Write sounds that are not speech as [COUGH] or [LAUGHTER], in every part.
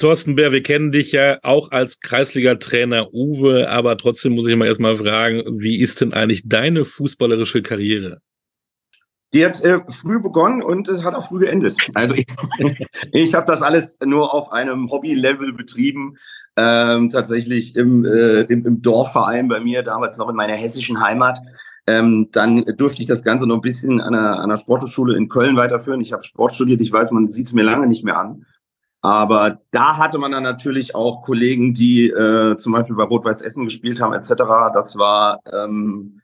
Thorsten Bär, wir kennen dich ja auch als Kreisliga-Trainer Uwe, aber trotzdem muss ich mal erstmal fragen, wie ist denn eigentlich deine fußballerische Karriere? Die hat äh, früh begonnen und es hat auch früh geendet. Also ich, [LAUGHS] ich habe das alles nur auf einem Hobby-Level betrieben. Ähm, tatsächlich im, äh, im, im Dorfverein bei mir, damals noch in meiner hessischen Heimat. Ähm, dann durfte ich das Ganze noch ein bisschen an einer, an einer Sporthochschule in Köln weiterführen. Ich habe Sport studiert, ich weiß, man sieht es mir lange nicht mehr an. Aber da hatte man dann natürlich auch Kollegen, die äh, zum Beispiel bei Rot-Weiß Essen gespielt haben, etc. Das war ähm,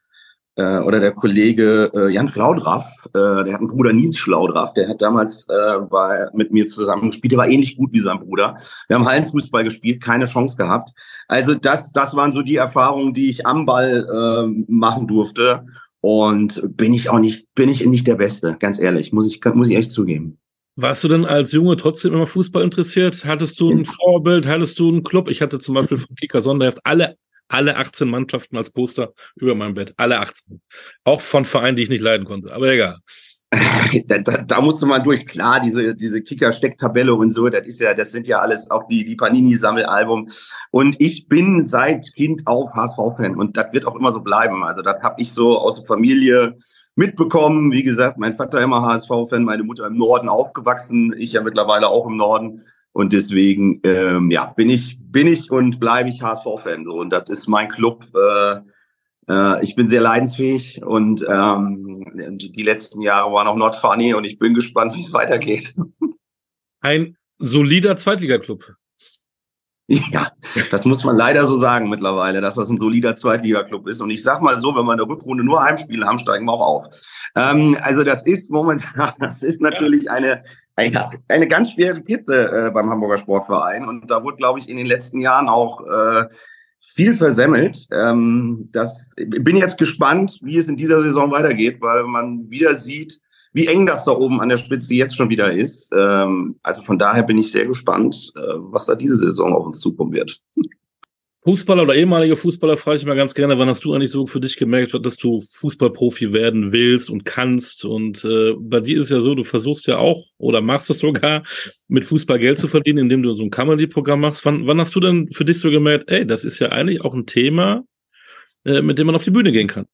äh, oder der Kollege äh, Jan Schlaudraff, äh, der hat einen Bruder Nils Schlaudraff, der hat damals äh, bei, mit mir zusammen gespielt, der war ähnlich gut wie sein Bruder. Wir haben Hallenfußball gespielt, keine Chance gehabt. Also das, das waren so die Erfahrungen, die ich am Ball äh, machen durfte. Und bin ich auch nicht, bin ich nicht der Beste, ganz ehrlich, muss ich, muss ich echt zugeben. Warst du denn als Junge trotzdem immer Fußball interessiert? Hattest du ein Vorbild? Hattest du einen Club? Ich hatte zum Beispiel von Kika Sonderheft alle, alle 18 Mannschaften als Poster über meinem Bett. Alle 18. Auch von Vereinen, die ich nicht leiden konnte. Aber egal. [LAUGHS] da, da, da musste man durch. Klar, diese, diese Kicker-Stecktabelle und so, das ist ja, das sind ja alles auch die, die Panini-Sammelalbum. Und ich bin seit Kind auch HSV-Fan und das wird auch immer so bleiben. Also das habe ich so aus der Familie mitbekommen. Wie gesagt, mein Vater immer HSV-Fan, meine Mutter im Norden aufgewachsen, ich ja mittlerweile auch im Norden. Und deswegen, ähm, ja, bin ich, bin ich und bleibe ich HSV-Fan. So. Und das ist mein Club. Äh, äh, ich bin sehr leidensfähig und ähm, die letzten Jahre waren auch not funny und ich bin gespannt, wie es weitergeht. Ein solider Zweitligaklub. [LAUGHS] Ja, das muss man leider so sagen mittlerweile, dass das ein solider Zweitliga-Club ist. Und ich sag mal so, wenn wir eine Rückrunde nur Heimspiele haben, steigen wir auch auf. Ähm, also das ist momentan, [LAUGHS] das ist natürlich eine, eine, eine ganz schwere Kiste äh, beim Hamburger Sportverein. Und da wurde, glaube ich, in den letzten Jahren auch äh, viel versemmelt. Ähm, das bin jetzt gespannt, wie es in dieser Saison weitergeht, weil man wieder sieht, wie eng das da oben an der Spitze jetzt schon wieder ist. Ähm, also von daher bin ich sehr gespannt, äh, was da diese Saison auf uns zukommen wird. Fußballer oder ehemalige Fußballer frage ich mal ganz gerne, wann hast du eigentlich so für dich gemerkt, dass du Fußballprofi werden willst und kannst? Und äh, bei dir ist ja so, du versuchst ja auch oder machst es sogar, mit Fußball Geld zu verdienen, indem du so ein Comedy-Programm machst. Wann, wann hast du denn für dich so gemerkt, ey, das ist ja eigentlich auch ein Thema, äh, mit dem man auf die Bühne gehen kann?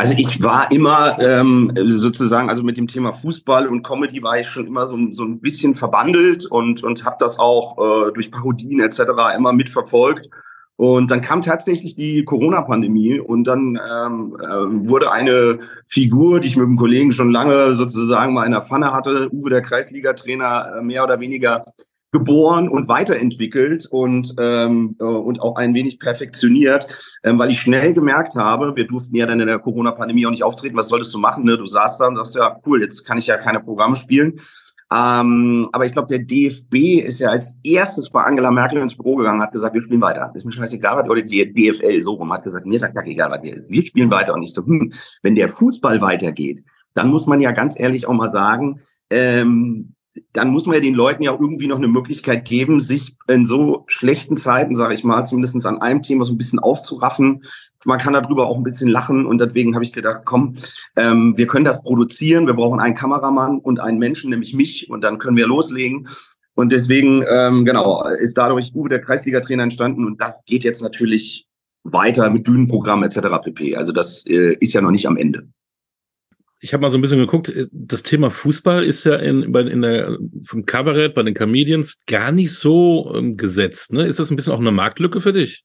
Also ich war immer ähm, sozusagen, also mit dem Thema Fußball und Comedy war ich schon immer so, so ein bisschen verbandelt und, und habe das auch äh, durch Parodien etc. immer mitverfolgt. Und dann kam tatsächlich die Corona-Pandemie und dann ähm, äh, wurde eine Figur, die ich mit einem Kollegen schon lange sozusagen mal in der Pfanne hatte, Uwe der Kreisliga-Trainer, äh, mehr oder weniger geboren und weiterentwickelt und, ähm, äh, und auch ein wenig perfektioniert, ähm, weil ich schnell gemerkt habe, wir durften ja dann in der Corona-Pandemie auch nicht auftreten, was solltest du machen? Ne? Du saßt da und sagst, ja, cool, jetzt kann ich ja keine Programme spielen. Ähm, aber ich glaube, der DFB ist ja als erstes bei Angela Merkel ins Büro gegangen, hat gesagt, wir spielen weiter. Ist mir scheißegal, was, oder die DFL so rum hat gesagt, mir sagt ja egal, was. Wir spielen weiter. Und ich so, hm, wenn der Fußball weitergeht, dann muss man ja ganz ehrlich auch mal sagen, ähm, dann muss man ja den Leuten ja irgendwie noch eine Möglichkeit geben, sich in so schlechten Zeiten, sage ich mal, zumindest an einem Thema so ein bisschen aufzuraffen. Man kann darüber auch ein bisschen lachen und deswegen habe ich gedacht, komm, ähm, wir können das produzieren. Wir brauchen einen Kameramann und einen Menschen, nämlich mich, und dann können wir loslegen. Und deswegen, ähm, genau, ist dadurch Uwe der Kreisliga-Trainer entstanden und das geht jetzt natürlich weiter mit Bühnenprogramm etc. pp. Also das äh, ist ja noch nicht am Ende ich habe mal so ein bisschen geguckt, äh, das Thema Fußball ist ja in, in der, vom Kabarett, bei den Comedians gar nicht so ähm, gesetzt. Ne? Ist das ein bisschen auch eine Marktlücke für dich?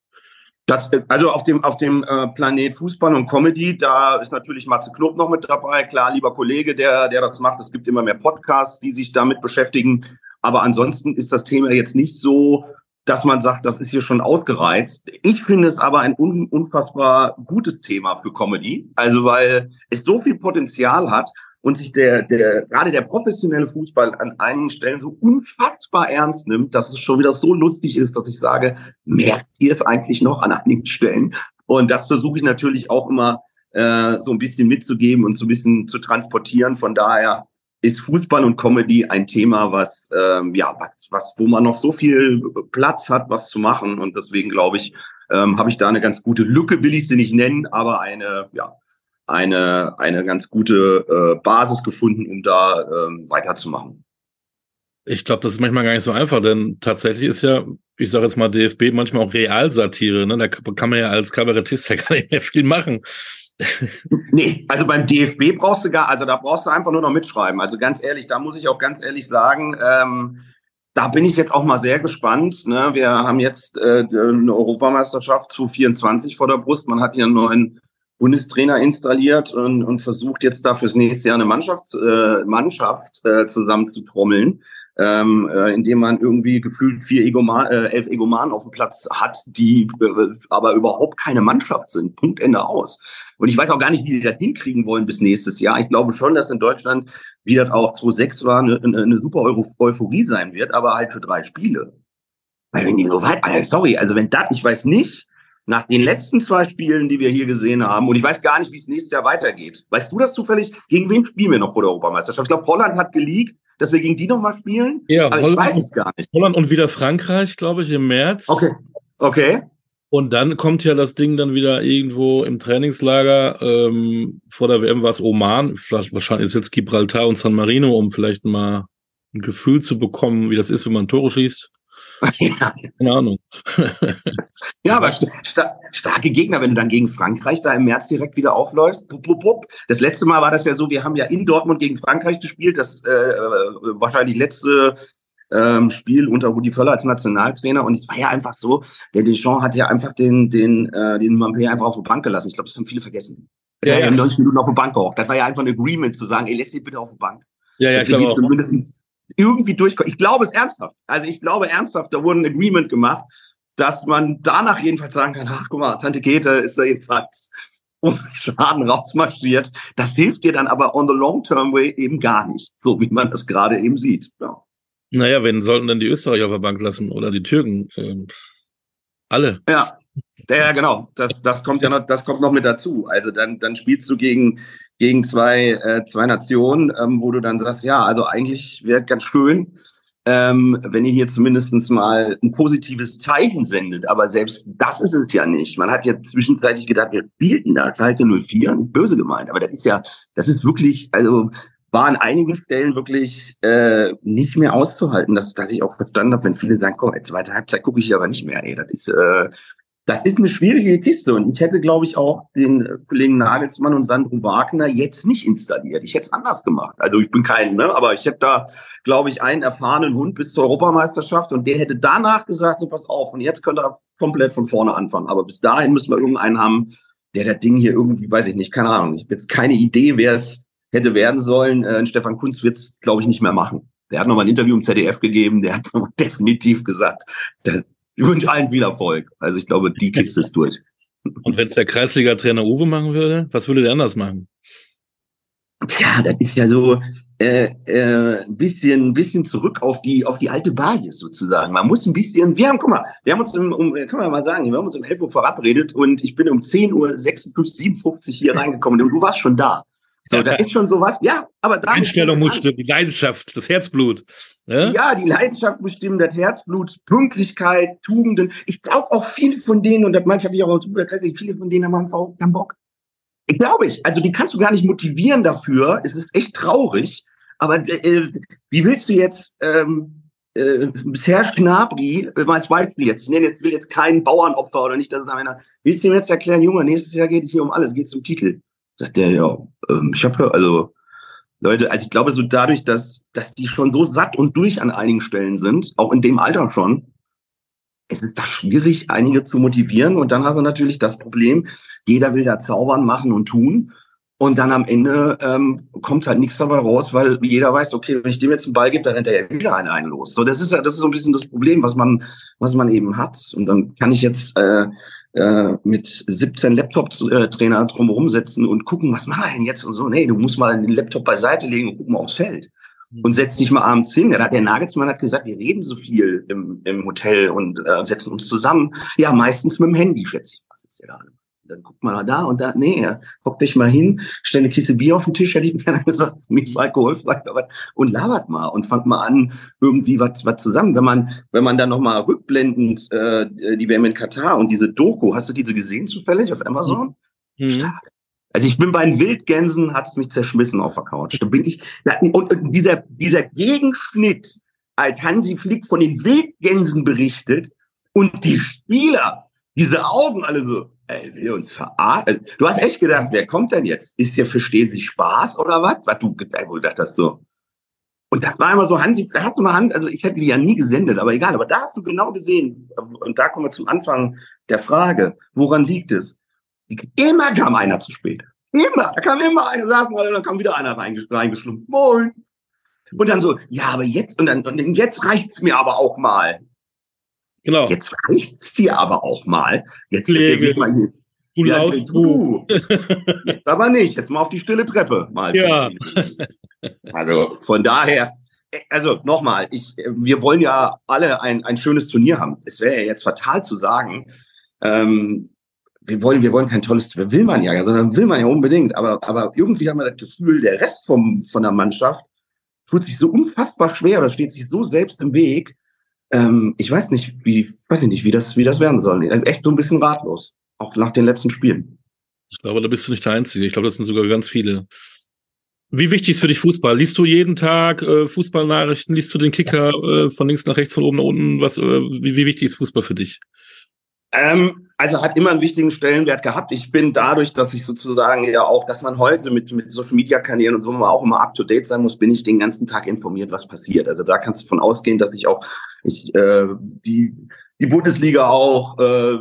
Das, also auf dem, auf dem äh, Planet Fußball und Comedy, da ist natürlich Matze Knob noch mit dabei. Klar, lieber Kollege, der, der das macht. Es gibt immer mehr Podcasts, die sich damit beschäftigen. Aber ansonsten ist das Thema jetzt nicht so dass man sagt, das ist hier schon ausgereizt. Ich finde es aber ein un unfassbar gutes Thema für Comedy. Also weil es so viel Potenzial hat und sich der, der, gerade der professionelle Fußball an einigen Stellen so unfassbar ernst nimmt, dass es schon wieder so lustig ist, dass ich sage, merkt ihr es eigentlich noch an einigen Stellen? Und das versuche ich natürlich auch immer äh, so ein bisschen mitzugeben und so ein bisschen zu transportieren. Von daher ist Fußball und Comedy ein Thema, was ähm, ja was, was wo man noch so viel Platz hat, was zu machen und deswegen glaube ich, ähm, habe ich da eine ganz gute Lücke, will ich sie nicht nennen, aber eine ja eine eine ganz gute äh, Basis gefunden, um da ähm, weiterzumachen. Ich glaube, das ist manchmal gar nicht so einfach, denn tatsächlich ist ja, ich sage jetzt mal DFB manchmal auch Realsatire. Ne? Da kann man ja als Kabarettist ja [LAUGHS] gar nicht mehr viel machen. [LAUGHS] nee, also beim DFB brauchst du gar, also da brauchst du einfach nur noch mitschreiben. Also ganz ehrlich, da muss ich auch ganz ehrlich sagen, ähm, da bin ich jetzt auch mal sehr gespannt. Ne? Wir haben jetzt äh, eine Europameisterschaft 2024 vor der Brust. Man hat hier einen neuen Bundestrainer installiert und, und versucht jetzt da fürs nächste Jahr eine Mannschaft, äh, Mannschaft äh, zusammenzutrommeln ähm, äh, indem man irgendwie gefühlt vier Egoman, äh, elf Egomanen auf dem Platz hat, die äh, aber überhaupt keine Mannschaft sind. Punkt Ende aus. Und ich weiß auch gar nicht, wie die das hinkriegen wollen bis nächstes Jahr. Ich glaube schon, dass in Deutschland, wie das auch 2006 war, eine, eine super Euphorie sein wird, aber halt für drei Spiele. Weil wenn die so weit, sorry, also wenn das, ich weiß nicht, nach den letzten zwei Spielen, die wir hier gesehen haben, und ich weiß gar nicht, wie es nächstes Jahr weitergeht. Weißt du das zufällig? Gegen wen spielen wir noch vor der Europameisterschaft? Ich glaube, Holland hat geleakt, dass wir gegen die nochmal spielen. Ja, aber Holland, ich weiß es gar nicht. Holland und wieder Frankreich, glaube ich, im März. Okay. Okay. Und dann kommt ja das Ding dann wieder irgendwo im Trainingslager. Ähm, vor der WM war es Oman. Vielleicht, wahrscheinlich ist jetzt Gibraltar und San Marino, um vielleicht mal ein Gefühl zu bekommen, wie das ist, wenn man Tore schießt. Ja. Keine Ahnung. ja, aber st starke Gegner, wenn du dann gegen Frankreich da im März direkt wieder aufläufst. Pup, pup, pup. Das letzte Mal war das ja so, wir haben ja in Dortmund gegen Frankreich gespielt, das äh, äh wahrscheinlich letzte ähm, Spiel unter Rudi Völler als Nationaltrainer und es war ja einfach so, der Deschamps hat ja einfach den, den, äh, den Vampir einfach auf die Bank gelassen. Ich glaube, das haben viele vergessen. Der ja, ja. 90 Minuten auf die Bank gehockt. Das war ja einfach ein Agreement zu sagen, ey, lässt ihn bitte auf die Bank. Ja, ja, klar. Zumindest irgendwie durchkommen. Ich glaube es ernsthaft. Also ich glaube ernsthaft, da wurde ein Agreement gemacht, dass man danach jedenfalls sagen kann, ach guck mal, Tante Kete ist da jedenfalls [LAUGHS] um Schaden rausmarschiert. Das hilft dir dann aber on the long term way eben gar nicht, so wie man das gerade eben sieht. Ja. Naja, wen sollten denn die Österreicher auf der Bank lassen oder die Türken? Ähm, alle. Ja. Ja, genau. Das, das kommt ja noch, das kommt noch mit dazu. Also dann, dann spielst du gegen, gegen zwei, äh, zwei Nationen, ähm, wo du dann sagst, ja, also eigentlich wäre ganz schön, ähm, wenn ihr hier zumindest mal ein positives Zeichen sendet. Aber selbst das ist es ja nicht. Man hat ja zwischenzeitlich gedacht, wir spielten da Schalke 04, nicht böse gemeint, aber das ist ja, das ist wirklich, also war an einigen Stellen wirklich äh, nicht mehr auszuhalten, dass, dass ich auch verstanden habe, wenn viele sagen, komm, zweite Halbzeit gucke ich aber nicht mehr. Ey, das ist, äh, das ist eine schwierige Kiste und ich hätte, glaube ich, auch den Kollegen Nagelsmann und Sandro Wagner jetzt nicht installiert. Ich hätte es anders gemacht. Also ich bin kein, ne, aber ich hätte da, glaube ich, einen erfahrenen Hund bis zur Europameisterschaft und der hätte danach gesagt, so pass auf, und jetzt könnt ihr komplett von vorne anfangen. Aber bis dahin müssen wir irgendeinen haben, der das Ding hier irgendwie, weiß ich nicht, keine Ahnung. Ich habe jetzt keine Idee, wer es hätte werden sollen. Äh, Stefan Kunz wird es, glaube ich, nicht mehr machen. Der hat nochmal ein Interview im ZDF gegeben, der hat [LAUGHS] definitiv gesagt, der, ich wünsche allen viel Erfolg. Also ich glaube, die Kiste ist durch. Und wenn es der Kreisliga-Trainer Uwe machen würde, was würde der anders machen? Tja, das ist ja so äh, äh, ein bisschen, bisschen zurück auf die, auf die alte Basis sozusagen. Man muss ein bisschen, wir haben, guck mal, wir haben uns um, um kann man mal sagen, wir haben uns um 11 Uhr verabredet und ich bin um 10 Uhr 56 hier reingekommen und du warst schon da. So, da ist schon sowas, ja, aber da. Einstellung muss stimmen, die Leidenschaft, das Herzblut. Ne? Ja, die Leidenschaft muss stimmen, das Herzblut, Pünktlichkeit, Tugenden. Ich glaube auch viele von denen, und das manche habe ich auch viele von denen haben einfach keinen Bock. Ich glaube ich. Also die kannst du gar nicht motivieren dafür. Es ist echt traurig. Aber äh, wie willst du jetzt ähm, äh, bisher Schnabri, äh, mal als Beispiel jetzt, ich nenne jetzt, will jetzt keinen Bauernopfer oder nicht, dass es einer, willst du ihm jetzt erklären, Junge, nächstes Jahr geht es hier um alles, geht es um Titel. Sagt der, ja, ähm, ich habe also Leute, also ich glaube so dadurch, dass, dass die schon so satt und durch an einigen Stellen sind, auch in dem Alter schon, es ist da schwierig, einige zu motivieren. Und dann hast du natürlich das Problem, jeder will da zaubern, machen und tun. Und dann am Ende ähm, kommt halt nichts dabei raus, weil jeder weiß, okay, wenn ich dem jetzt einen Ball gebe, dann rennt er ja wieder einen, einen los. So, das ist ja, das ist so ein bisschen das Problem, was man, was man eben hat. Und dann kann ich jetzt äh, äh, mit 17 Laptop-Trainer drumherum setzen und gucken, was mache ich denn jetzt und so. Nee, du musst mal den Laptop beiseite legen und gucken mal aufs Feld. Und mhm. setz dich mal abends hin. Der, der Nagelsmann hat gesagt, wir reden so viel im, im Hotel und äh, setzen uns zusammen. Ja, meistens mit dem Handy, schätze ich mal, sitzt der da dann guckt man mal da und da, nee, hock dich mal hin, stell eine Kiste Bier auf den Tisch, hätte ich mir [LAUGHS] gesagt, mir ist alkoholfrei, und labert mal und fangt mal an, irgendwie was, was zusammen. Wenn man, wenn man dann nochmal rückblendend, äh, die WM in Katar und diese Doku, hast du diese gesehen zufällig auf Amazon? Mhm. Stark. Also ich bin bei den Wildgänsen, hat es mich zerschmissen auf der Couch. Da bin ich, und, und dieser, dieser Gegenschnitt als Hansi Flick von den Wildgänsen berichtet und die Spieler, diese Augen alle so, ey, will uns verarschen? Also, du hast echt gedacht, wer kommt denn jetzt? Ist hier Verstehen Sie Spaß oder was? Was du gedacht hast, so. Und das war immer so, Hansi, da hast du mal Hand, also ich hätte die ja nie gesendet, aber egal, aber da hast du genau gesehen, und da kommen wir zum Anfang der Frage, woran liegt es? Immer kam einer zu spät. Immer, da kam immer einer, saßen alle, dann kam wieder einer reingeschlumpft. Moin. Und dann so, ja, aber jetzt, und dann, und jetzt reicht's mir aber auch mal. Genau. Jetzt reicht's dir aber auch mal. Jetzt Pflege. Mal hier. Du ja, du. Jetzt aber [LAUGHS] nicht. Jetzt mal auf die stille Treppe. Mal. Ja. Also von daher, also nochmal, ich, wir wollen ja alle ein, ein schönes Turnier haben. Es wäre ja jetzt fatal zu sagen, ähm, wir wollen, wir wollen kein tolles, will man ja, sondern will man ja unbedingt. Aber, aber irgendwie haben wir das Gefühl, der Rest vom, von der Mannschaft tut sich so unfassbar schwer oder steht sich so selbst im Weg. Ähm, ich weiß nicht, wie, weiß ich nicht, wie das, wie das werden soll. Echt so ein bisschen ratlos. Auch nach den letzten Spielen. Ich glaube, da bist du nicht der Einzige. Ich glaube, das sind sogar ganz viele. Wie wichtig ist für dich Fußball? Liest du jeden Tag äh, Fußballnachrichten? Liest du den Kicker äh, von links nach rechts, von oben nach unten? Was, äh, wie, wie wichtig ist Fußball für dich? Ähm, also hat immer einen wichtigen Stellenwert gehabt. Ich bin dadurch, dass ich sozusagen ja auch, dass man heute mit, mit Social Media Kanälen und so auch immer up to date sein muss, bin ich den ganzen Tag informiert, was passiert. Also da kannst du von ausgehen, dass ich auch ich, äh, die, die Bundesliga auch äh,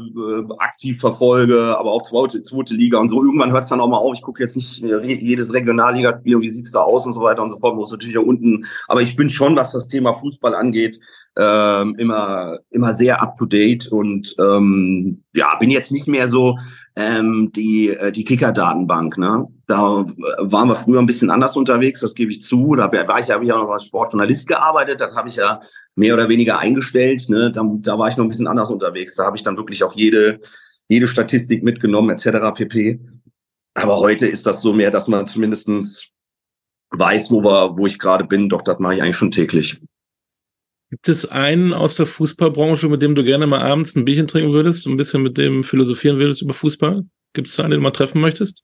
aktiv verfolge, aber auch zweite, zweite Liga und so. Irgendwann hört es dann auch mal auf. Ich gucke jetzt nicht jedes Regionalliga-Spiel und wie sieht's da aus und so weiter und so fort, es natürlich auch unten. Aber ich bin schon, was das Thema Fußball angeht, ähm, immer immer sehr up to date und ähm, ja bin jetzt nicht mehr so ähm, die äh, die Kicker Datenbank ne? Da waren wir früher ein bisschen anders unterwegs das gebe ich zu. Da war ich habe ich ja noch als Sportjournalist gearbeitet das habe ich ja mehr oder weniger eingestellt ne? Da, da war ich noch ein bisschen anders unterwegs. Da habe ich dann wirklich auch jede jede Statistik mitgenommen etc pp. Aber heute ist das so mehr dass man zumindestens weiß wo wir wo ich gerade bin. Doch das mache ich eigentlich schon täglich Gibt es einen aus der Fußballbranche, mit dem du gerne mal abends ein Bierchen trinken würdest, ein bisschen mit dem philosophieren würdest über Fußball? Gibt es einen, den du mal treffen möchtest?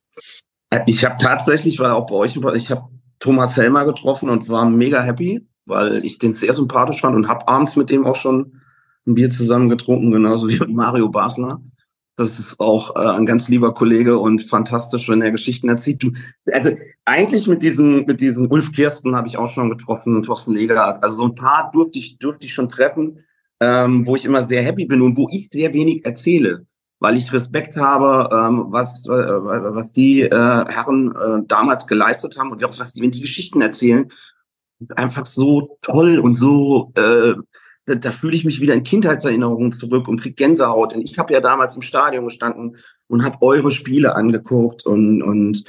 Ich habe tatsächlich, weil auch bei euch, ich habe Thomas Helmer getroffen und war mega happy, weil ich den sehr sympathisch fand und habe abends mit dem auch schon ein Bier zusammen getrunken, genauso wie mit [LAUGHS] Mario Basler. Das ist auch äh, ein ganz lieber Kollege und fantastisch, wenn er Geschichten erzählt. Du, also eigentlich mit diesen, mit diesen Ulf Kirsten habe ich auch schon getroffen, Thorsten Leger. Also so ein paar durfte ich, durfte ich schon treffen, ähm, wo ich immer sehr happy bin und wo ich sehr wenig erzähle, weil ich Respekt habe, ähm, was, äh, was die äh, Herren äh, damals geleistet haben und auch was die, wenn die Geschichten erzählen, einfach so toll und so äh, da, da fühle ich mich wieder in Kindheitserinnerungen zurück und krieg Gänsehaut. Und ich habe ja damals im Stadion gestanden und habe eure Spiele angeguckt und und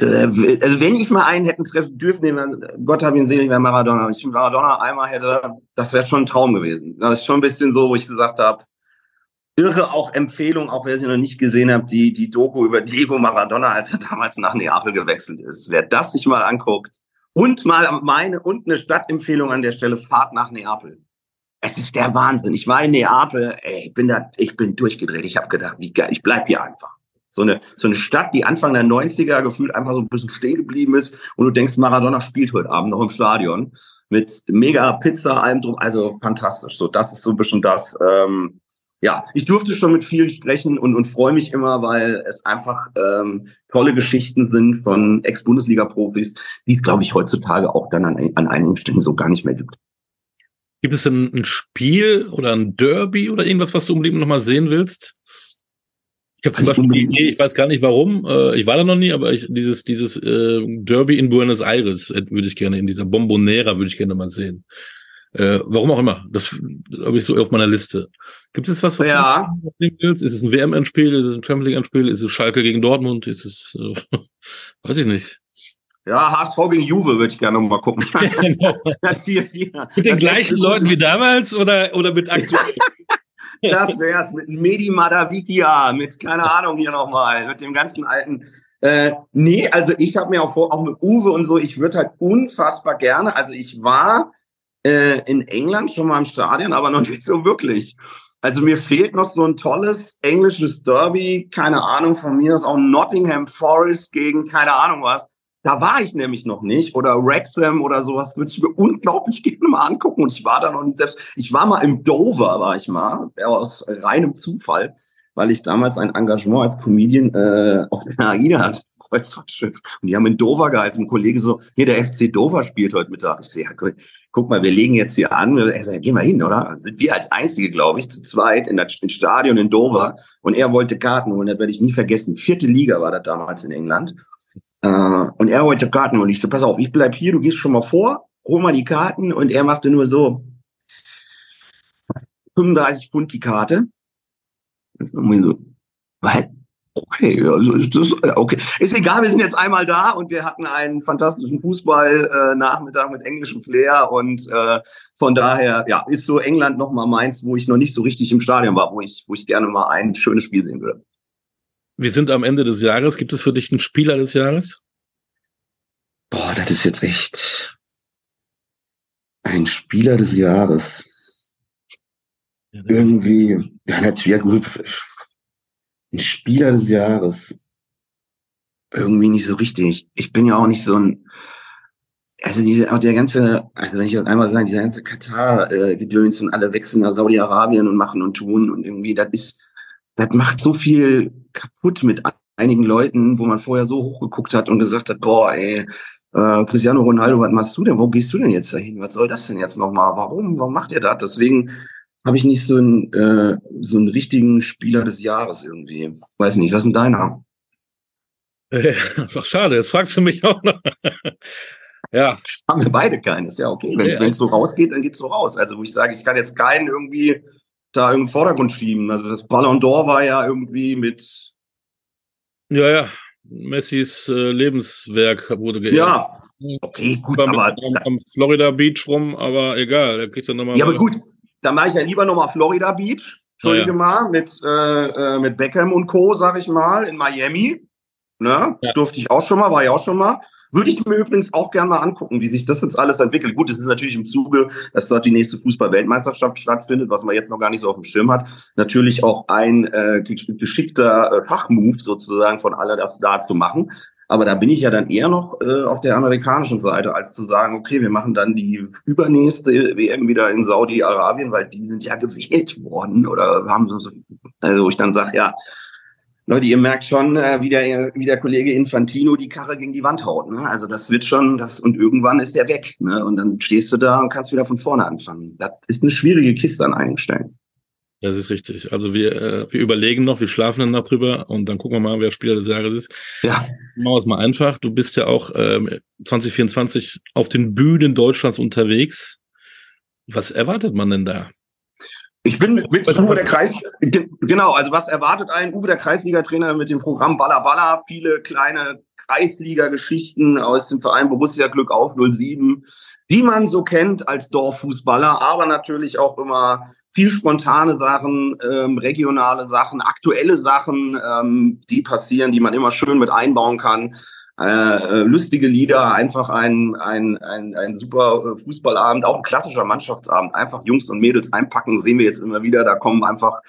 äh, also wenn ich mal einen hätten treffen dürfen, den Gott habe ihn selig, wäre Maradona. Wenn ich Maradona einmal hätte, das wäre schon ein Traum gewesen. Das ist schon ein bisschen so, wo ich gesagt habe, irre auch Empfehlung, auch wer sie noch nicht gesehen habt, die, die Doku über Diego Maradona, als er damals nach Neapel gewechselt ist. Wer das sich mal anguckt und mal meine und eine Stadtempfehlung an der Stelle, Fahrt nach Neapel es ist der Wahnsinn. Ich war in Neapel, ey, ich bin da, ich bin durchgedreht. Ich habe gedacht, wie geil, ich bleib hier einfach. So eine, so eine Stadt, die Anfang der 90er gefühlt einfach so ein bisschen stehen geblieben ist und du denkst, Maradona spielt heute Abend noch im Stadion mit mega Pizza, allem drum, also fantastisch. So, das ist so ein bisschen das, ähm, ja, ich durfte schon mit vielen sprechen und, und freue mich immer, weil es einfach ähm, tolle Geschichten sind von Ex-Bundesliga-Profis, die, glaube ich, heutzutage auch dann an, an einigen Stellen so gar nicht mehr gibt. Gibt es denn ein Spiel oder ein Derby oder irgendwas, was du unbedingt noch mal sehen willst? Ich habe zum also Beispiel die Idee, ich weiß gar nicht warum, äh, ich war da noch nie, aber ich, dieses, dieses äh, Derby in Buenos Aires äh, würde ich gerne in dieser Bombonera würde ich gerne mal sehen. Äh, warum auch immer. Das habe ich so auf meiner Liste. Gibt es was, was ja. du sehen willst? Ist es ein WM-Endspiel? Ist es ein Champions League-Endspiel? Ist es Schalke gegen Dortmund? Ist es, äh, [LAUGHS] weiß ich nicht. Ja, HSV gegen Juve würde ich gerne mal gucken. [LAUGHS] genau. 4, 4. Mit den gleichen Leuten wie damals oder, oder mit aktuell? [LAUGHS] das wär's. Mit Medi Madavikia, mit, keine Ahnung, hier nochmal, mit dem ganzen alten. Äh, nee, also ich habe mir auch vor, auch mit Uwe und so, ich würde halt unfassbar gerne, also ich war äh, in England schon mal im Stadion, aber noch nicht so wirklich. Also mir fehlt noch so ein tolles englisches Derby, keine Ahnung, von mir ist auch Nottingham Forest gegen keine Ahnung was Da war ich nämlich noch nicht. Oder Wrexham oder sowas würde ich mir unglaublich [LAUGHS] gerne mal angucken. Und ich war da noch nicht selbst. Ich war mal im Dover, war ich mal, aus reinem Zufall, weil ich damals ein Engagement als Comedian äh, auf der AIDA hatte. [LAUGHS] Kreuzfahrtschiff. Und die haben in Dover gehalten. Ein Kollege so, hier, der FC Dover spielt heute Mittag. Ich sehe, ja, guck mal, wir legen jetzt hier an. Er sagt, gehen wir hin, oder? Sind wir als Einzige, glaube ich, zu zweit in das Stadion in Dover. Und er wollte Karten holen, das werde ich nie vergessen. Vierte Liga war das damals in England. Äh, und er wollte Karten holen. Ich so, pass auf, ich bleib hier, du gehst schon mal vor, hol mal die Karten. Und er machte nur so, 35 Pfund die Karte. Und so, weil Okay, das, okay. Ist egal, wir sind jetzt einmal da und wir hatten einen fantastischen Fußball-Nachmittag äh, mit englischem Flair und äh, von daher, ja, ist so England noch mal meins, wo ich noch nicht so richtig im Stadion war, wo ich, wo ich gerne mal ein schönes Spiel sehen würde. Wir sind am Ende des Jahres. Gibt es für dich einen Spieler des Jahres? Boah, das ist jetzt echt ein Spieler des Jahres. Ja, Irgendwie, ja, natürlich, ja gut, ein Spieler des Jahres. Irgendwie nicht so richtig. Ich bin ja auch nicht so ein, also die, auch der ganze, also wenn ich das einmal sage, dieser ganze Katar-Gedöns und alle wechseln nach Saudi-Arabien und machen und tun und irgendwie, das ist, das macht so viel kaputt mit einigen Leuten, wo man vorher so hochgeguckt hat und gesagt hat, boah, ey, äh, Cristiano Ronaldo, was machst du denn? Wo gehst du denn jetzt dahin? Was soll das denn jetzt nochmal? Warum? Warum macht ihr das? Deswegen habe ich nicht so einen, äh, so einen richtigen Spieler des Jahres irgendwie. Weiß nicht, was ist denn deiner? [LAUGHS] Ach, schade, jetzt fragst du mich auch noch. [LAUGHS] ja. Haben wir beide keines, ja, okay. Wenn es ja. so rausgeht, dann geht es so raus. Also, wo ich sage, ich kann jetzt keinen irgendwie da im Vordergrund schieben. Also, das Ballon d'Or war ja irgendwie mit. Ja, ja. Messis äh, Lebenswerk wurde geehrt. Ja, okay, gut, aber. Am, am Florida Beach rum, aber egal, er kriegt dann nochmal. Ja, aber gut, dann mache ich ja lieber nochmal Florida Beach. Entschuldige ja, ja. mal, mit, äh, äh, mit Beckham und Co., sag ich mal, in Miami. Ne? Ja. Durfte ich auch schon mal, war ich auch schon mal. Würde ich mir übrigens auch gerne mal angucken, wie sich das jetzt alles entwickelt. Gut, es ist natürlich im Zuge, dass dort die nächste Fußball-Weltmeisterschaft stattfindet, was man jetzt noch gar nicht so auf dem Schirm hat. Natürlich auch ein äh, geschickter äh, Fachmove sozusagen von aller das da zu machen. Aber da bin ich ja dann eher noch äh, auf der amerikanischen Seite, als zu sagen, okay, wir machen dann die übernächste WM wieder in Saudi-Arabien, weil die sind ja gewählt worden oder haben so, also ich dann sage, ja, Leute, ihr merkt schon, äh, wie, der, wie der Kollege Infantino die Karre gegen die Wand haut. Ne? Also das wird schon, das und irgendwann ist der weg. Ne? Und dann stehst du da und kannst wieder von vorne anfangen. Das ist eine schwierige Kiste an einigen Stellen. Das ist richtig. Also wir, äh, wir überlegen noch, wir schlafen dann noch drüber und dann gucken wir mal, wer Spieler des Jahres ist. Ja. Machen wir es mal einfach. Du bist ja auch ähm, 2024 auf den Bühnen Deutschlands unterwegs. Was erwartet man denn da? Ich bin mit, mit Uwe der Kreis, genau, also was erwartet ein Uwe der Kreisliga-Trainer mit dem Programm Balla Balla? Viele kleine Kreisliga-Geschichten aus dem Verein Borussia Glück auf 07, die man so kennt als Dorffußballer, aber natürlich auch immer viel spontane Sachen, ähm, regionale Sachen, aktuelle Sachen, ähm, die passieren, die man immer schön mit einbauen kann. Äh, äh, lustige Lieder, einfach ein, ein, ein, ein super äh, Fußballabend, auch ein klassischer Mannschaftsabend, einfach Jungs und Mädels einpacken, sehen wir jetzt immer wieder, da kommen einfach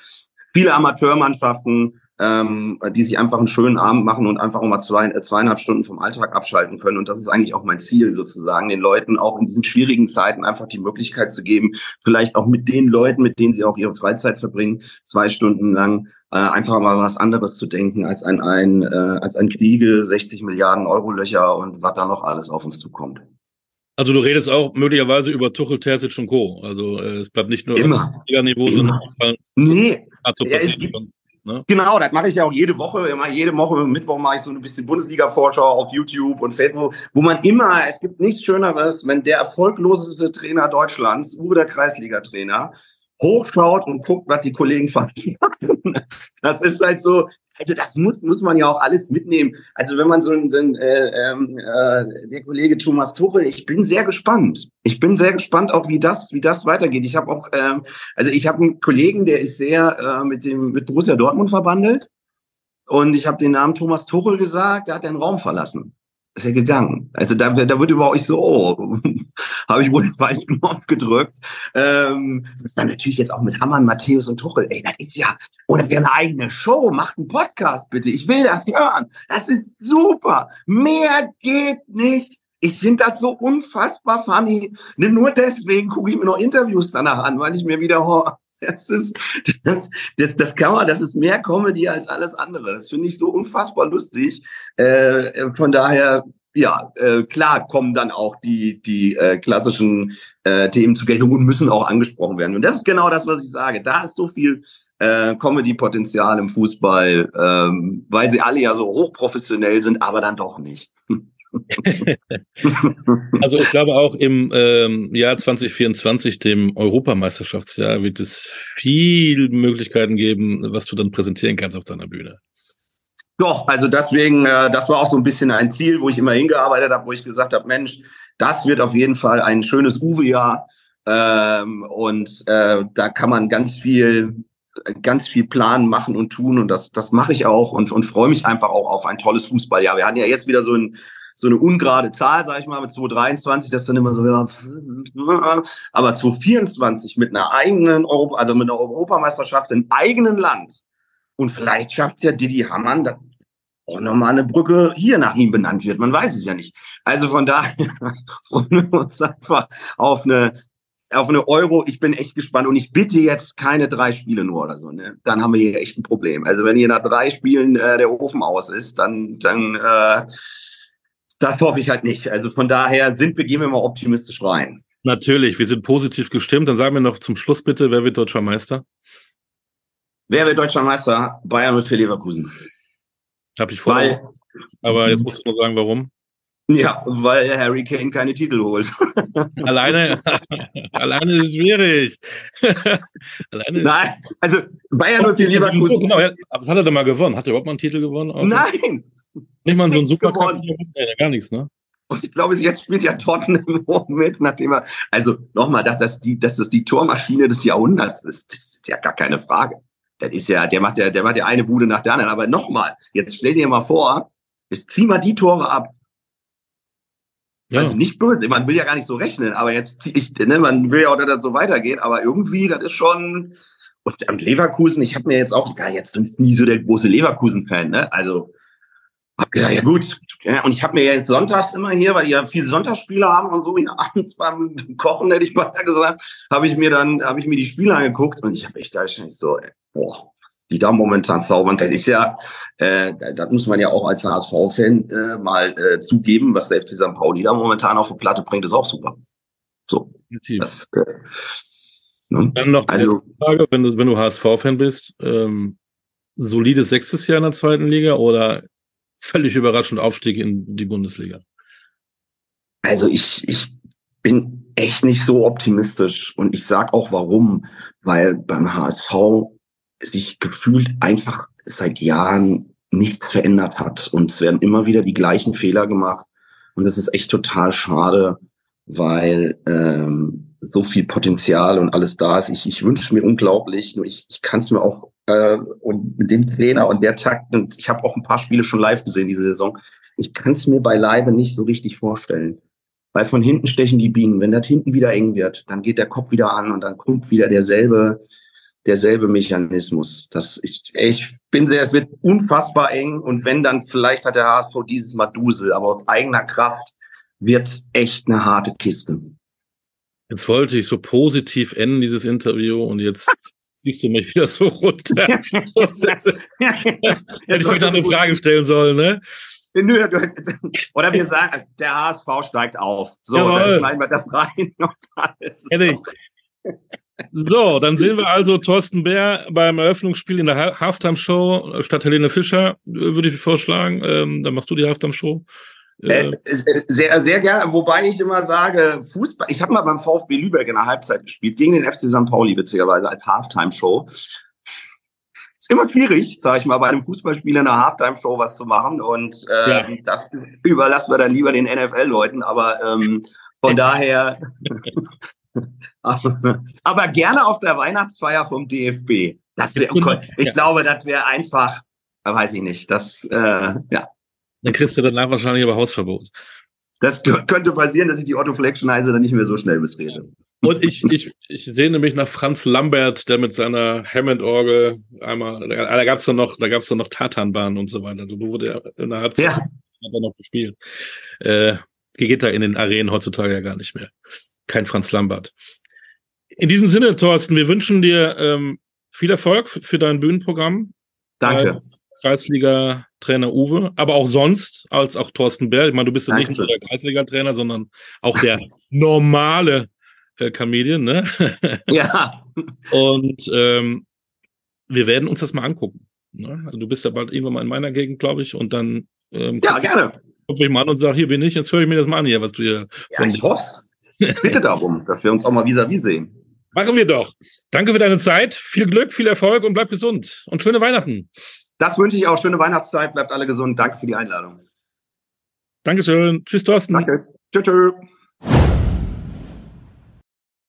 viele Amateurmannschaften, ähm, die sich einfach einen schönen Abend machen und einfach auch mal zwei, äh, zweieinhalb Stunden vom Alltag abschalten können. Und das ist eigentlich auch mein Ziel sozusagen, den Leuten auch in diesen schwierigen Zeiten einfach die Möglichkeit zu geben, vielleicht auch mit den Leuten, mit denen sie auch ihre Freizeit verbringen, zwei Stunden lang äh, einfach mal was anderes zu denken als ein, ein, äh, als ein Kriege, 60 Milliarden Euro Löcher und was da noch alles auf uns zukommt. Also du redest auch möglicherweise über Tuchel, Terzic und Co. Also äh, es bleibt nicht nur Immer. auf Niveau, sondern nee. Ja, es gibt, Ne? Genau, das mache ich ja auch jede Woche. Immer jede Woche, Mittwoch mache ich so ein bisschen Bundesliga-Vorschau auf YouTube und Facebook, wo man immer, es gibt nichts Schöneres, wenn der erfolgloseste Trainer Deutschlands, Uwe der Kreisliga-Trainer, hochschaut und guckt, was die Kollegen falsch machen. [LAUGHS] Das ist halt so, also das muss, muss man ja auch alles mitnehmen. Also wenn man so ein, äh, ähm, äh, der Kollege Thomas Tuchel, ich bin sehr gespannt. Ich bin sehr gespannt auch, wie das, wie das weitergeht. Ich habe auch, ähm, also ich habe einen Kollegen, der ist sehr äh, mit dem mit Borussia Dortmund verbandelt. Und ich habe den Namen Thomas Tuchel gesagt, der hat den Raum verlassen. Ist er gegangen. Also da, da wird über euch so, oh, [LAUGHS] habe ich wohl den falschen Knopf gedrückt. Ähm, das ist dann natürlich jetzt auch mit Hammann, Matthäus und Tuchel. Ey, das ist ja, oder wir eine eigene Show, macht einen Podcast bitte. Ich will das hören. Das ist super. Mehr geht nicht. Ich finde das so unfassbar funny. Nur deswegen gucke ich mir noch Interviews danach an, weil ich mir wieder, das ist, das, das, das kann man, das ist mehr Comedy als alles andere. Das finde ich so unfassbar lustig. Äh, von daher, ja, äh, klar kommen dann auch die, die äh, klassischen äh, Themen zur Geltung und müssen auch angesprochen werden. Und das ist genau das, was ich sage. Da ist so viel äh, Comedy-Potenzial im Fußball, ähm, weil sie alle ja so hochprofessionell sind, aber dann doch nicht. [LAUGHS] also ich glaube auch im ähm, Jahr 2024, dem Europameisterschaftsjahr, wird es viel Möglichkeiten geben, was du dann präsentieren kannst auf deiner Bühne. Doch, also deswegen, äh, das war auch so ein bisschen ein Ziel, wo ich immer hingearbeitet habe, wo ich gesagt habe, Mensch, das wird auf jeden Fall ein schönes Uwe-Jahr. Ähm, und äh, da kann man ganz viel ganz viel planen, machen und tun und das, das mache ich auch und, und freue mich einfach auch auf ein tolles Fußballjahr. Wir hatten ja jetzt wieder so ein, so eine ungerade Zahl, sag ich mal, mit 2023, das dann immer so, ja, aber 2024 mit einer eigenen Europa, also mit einer Europameisterschaft im eigenen Land. Und vielleicht schafft es ja Didi Hamann, dass auch nochmal eine Brücke hier nach ihm benannt wird. Man weiß es ja nicht. Also von daher [LAUGHS] freuen wir uns einfach auf eine, auf eine Euro. Ich bin echt gespannt und ich bitte jetzt keine drei Spiele nur oder so. Ne? Dann haben wir hier echt ein Problem. Also wenn hier nach drei Spielen äh, der Ofen aus ist, dann, dann äh, das hoffe ich halt nicht. Also von daher sind wir, gehen wir mal optimistisch rein. Natürlich, wir sind positiv gestimmt. Dann sagen wir noch zum Schluss bitte, wer wird deutscher Meister? Wer wird deutscher Meister? Bayern wird für Leverkusen. Hab ich vor. Weil, aber jetzt musst du nur sagen, warum. Ja, weil Harry Kane keine Titel holt. [LAUGHS] alleine, alleine ist schwierig. [LAUGHS] alleine Nein, also Bayern wird für Leverkusen. Genau, was hat er denn mal gewonnen? Hat er überhaupt mal einen Titel gewonnen? Also, Nein, nicht mal so ein Supercup? Nee, gar nichts, ne? Und ich glaube, jetzt spielt ja Tottenham mit, nachdem er, also nochmal, dass das die, dass das die Tormaschine des Jahrhunderts ist, das ist ja gar keine Frage. Das ist ja, der macht ja, der macht ja eine Bude nach der anderen. Aber nochmal, jetzt stell dir mal vor, jetzt zieh mal die Tore ab. Ja. Also nicht böse, man will ja gar nicht so rechnen, aber jetzt zieh ich, ne, man will ja auch, dass das so weitergeht, aber irgendwie, das ist schon, und, und Leverkusen, ich habe mir jetzt auch, ja, jetzt sind nie so der große Leverkusen-Fan, ne? Also hab gedacht, ja gut. Ja, und ich habe mir jetzt sonntags immer hier, weil die ja viele Sonntagsspiele haben und so, hier [LAUGHS] abends beim Kochen, hätte ich mal [LAUGHS] gesagt, habe ich mir dann, habe ich mir die Spiele angeguckt und ich habe echt da nicht so, ey, boah, die da momentan zaubern, das ist ja, äh, das muss man ja auch als HSV-Fan äh, mal äh, zugeben, was der FC St. Pauli da momentan auf die Platte bringt, ist auch super. So. Das, äh, ne? Dann noch also, Frage, wenn du, wenn du HSV-Fan bist, ähm, solides sechstes Jahr in der zweiten Liga oder völlig überraschend Aufstieg in die Bundesliga? Also ich, ich bin echt nicht so optimistisch und ich sag auch warum, weil beim HSV sich gefühlt einfach seit Jahren nichts verändert hat und es werden immer wieder die gleichen Fehler gemacht und das ist echt total schade, weil ähm, so viel Potenzial und alles da ist. Ich, ich wünsche mir unglaublich, nur ich, ich kann es mir auch äh, und mit dem Trainer und der Takt, und ich habe auch ein paar Spiele schon live gesehen diese Saison, ich kann es mir beileibe nicht so richtig vorstellen. Weil von hinten stechen die Bienen. Wenn das hinten wieder eng wird, dann geht der Kopf wieder an und dann kommt wieder derselbe, derselbe Mechanismus. Das ich, ich bin sehr, es wird unfassbar eng und wenn dann vielleicht hat der HSV dieses Mal Dusel, aber aus eigener Kraft wird echt eine harte Kiste. Jetzt wollte ich so positiv enden, dieses Interview, und jetzt [LAUGHS] ziehst du mich wieder so runter. [LAUGHS] [LAUGHS] Hätte ich noch eine Frage stellen sollen, ne? Nö, oder wir sagen, der HSV steigt auf. So, Jawohl. dann schneiden wir das rein. [LAUGHS] so, dann sehen wir also Thorsten Bär beim Eröffnungsspiel in der Halftime-Show statt Helene Fischer, würde ich vorschlagen. Ähm, dann machst du die Halftime-Show. Äh, äh, sehr, sehr gerne. Wobei ich immer sage, Fußball, ich habe mal beim VfB Lübeck in der Halbzeit gespielt, gegen den FC St. Pauli witzigerweise als Halftime-Show. Ist immer schwierig, sage ich mal, bei einem Fußballspiel in einer Halftime-Show was zu machen. Und äh, ja. das überlassen wir dann lieber den NFL-Leuten. Aber ähm, von daher, [LAUGHS] aber gerne auf der Weihnachtsfeier vom DFB. Das wär, ich glaube, das wäre einfach, weiß ich nicht, das, äh, ja. Dann kriegst du danach wahrscheinlich aber Hausverbot. Das könnte passieren, dass ich die Otto Flexion Heise dann nicht mehr so schnell betrete. Und ich, ich, ich sehe nämlich nach Franz Lambert, der mit seiner Hammond-Orgel einmal, da gab es dann noch, da gab es dann noch Tatanbahn und so weiter. Du wurde ja in der Halbzeit ja. noch gespielt. Äh, geht da in den Arenen heutzutage ja gar nicht mehr. Kein Franz Lambert. In diesem Sinne, Thorsten, wir wünschen dir ähm, viel Erfolg für dein Bühnenprogramm. Danke. Als Kreisliga-Trainer Uwe, aber auch sonst, als auch Thorsten Bär. Ich meine, du bist ja nicht nur der Kreisliga-Trainer, sondern auch der normale äh, Comedian, ne? [LAUGHS] ja. Und ähm, wir werden uns das mal angucken. Ne? Also du bist ja bald irgendwann mal in meiner Gegend, glaube ich, und dann ähm, ja, gerne. Guck ich mal an und sage, hier bin ich, jetzt höre ich mir das mal an hier, was du hier ja, von ich hoffe. bitte darum, dass wir uns auch mal vis-à-vis -vis sehen. Machen wir doch. Danke für deine Zeit, viel Glück, viel Erfolg und bleib gesund und schöne Weihnachten. Das wünsche ich auch. Schöne Weihnachtszeit, bleibt alle gesund. Danke für die Einladung. Dankeschön. Tschüss, Thorsten. Danke. Tschüss. tschüss.